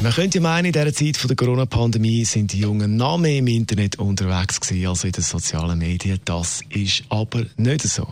man könnte meinen, in dieser Zeit der Corona-Pandemie sind die Jungen noch mehr im Internet unterwegs gewesen als in den sozialen Medien. Das ist aber nicht so.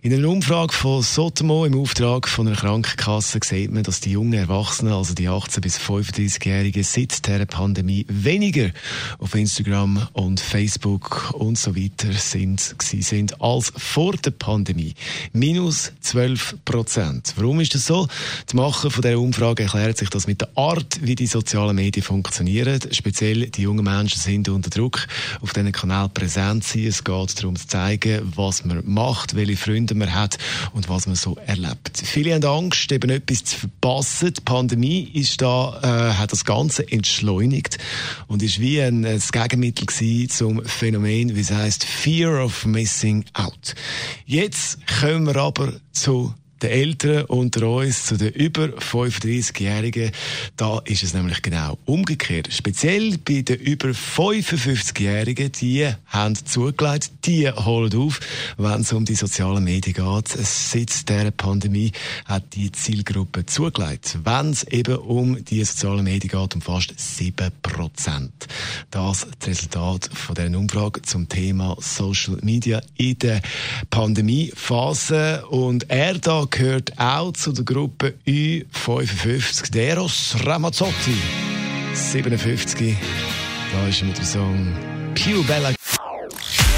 In einer Umfrage von Sotomo im Auftrag von einer Krankenkasse sieht man, dass die jungen Erwachsenen, also die 18- bis 35-Jährigen, seit der Pandemie weniger auf Instagram und Facebook und so weiter sind, sind als vor der Pandemie. Minus 12 Prozent. Warum ist das so? Die Macher von dieser Umfrage erklärt sich das mit der Art, wie die die sozialen Medien funktionieren. Speziell die jungen Menschen sind unter Druck, auf diesen Kanal präsent zu sein. Es geht darum zu zeigen, was man macht, welche Freunde man hat und was man so erlebt. Viele haben Angst, eben etwas zu verpassen. Die Pandemie ist da, äh, hat das Ganze entschleunigt und ist wie ein, ein Gegenmittel zum Phänomen, wie es heißt, Fear of Missing Out. Jetzt kommen wir aber zu den Älteren unter uns, zu den über 35-Jährigen, da ist es nämlich genau umgekehrt. Speziell bei den über 55-Jährigen, die haben zugelegt, die holen auf, wenn es um die sozialen Medien geht. Seit dieser Pandemie hat die Zielgruppe zugelegt, wenn es eben um die sozialen Medien geht, um fast 7 Prozent. Das das Resultat von dieser Umfrage zum Thema Social Media in der Pandemiephase. Und er da gehört auch zu der Gruppe U55, Deros Ramazzotti, 57. Da ist er mit dem Song Più Bella.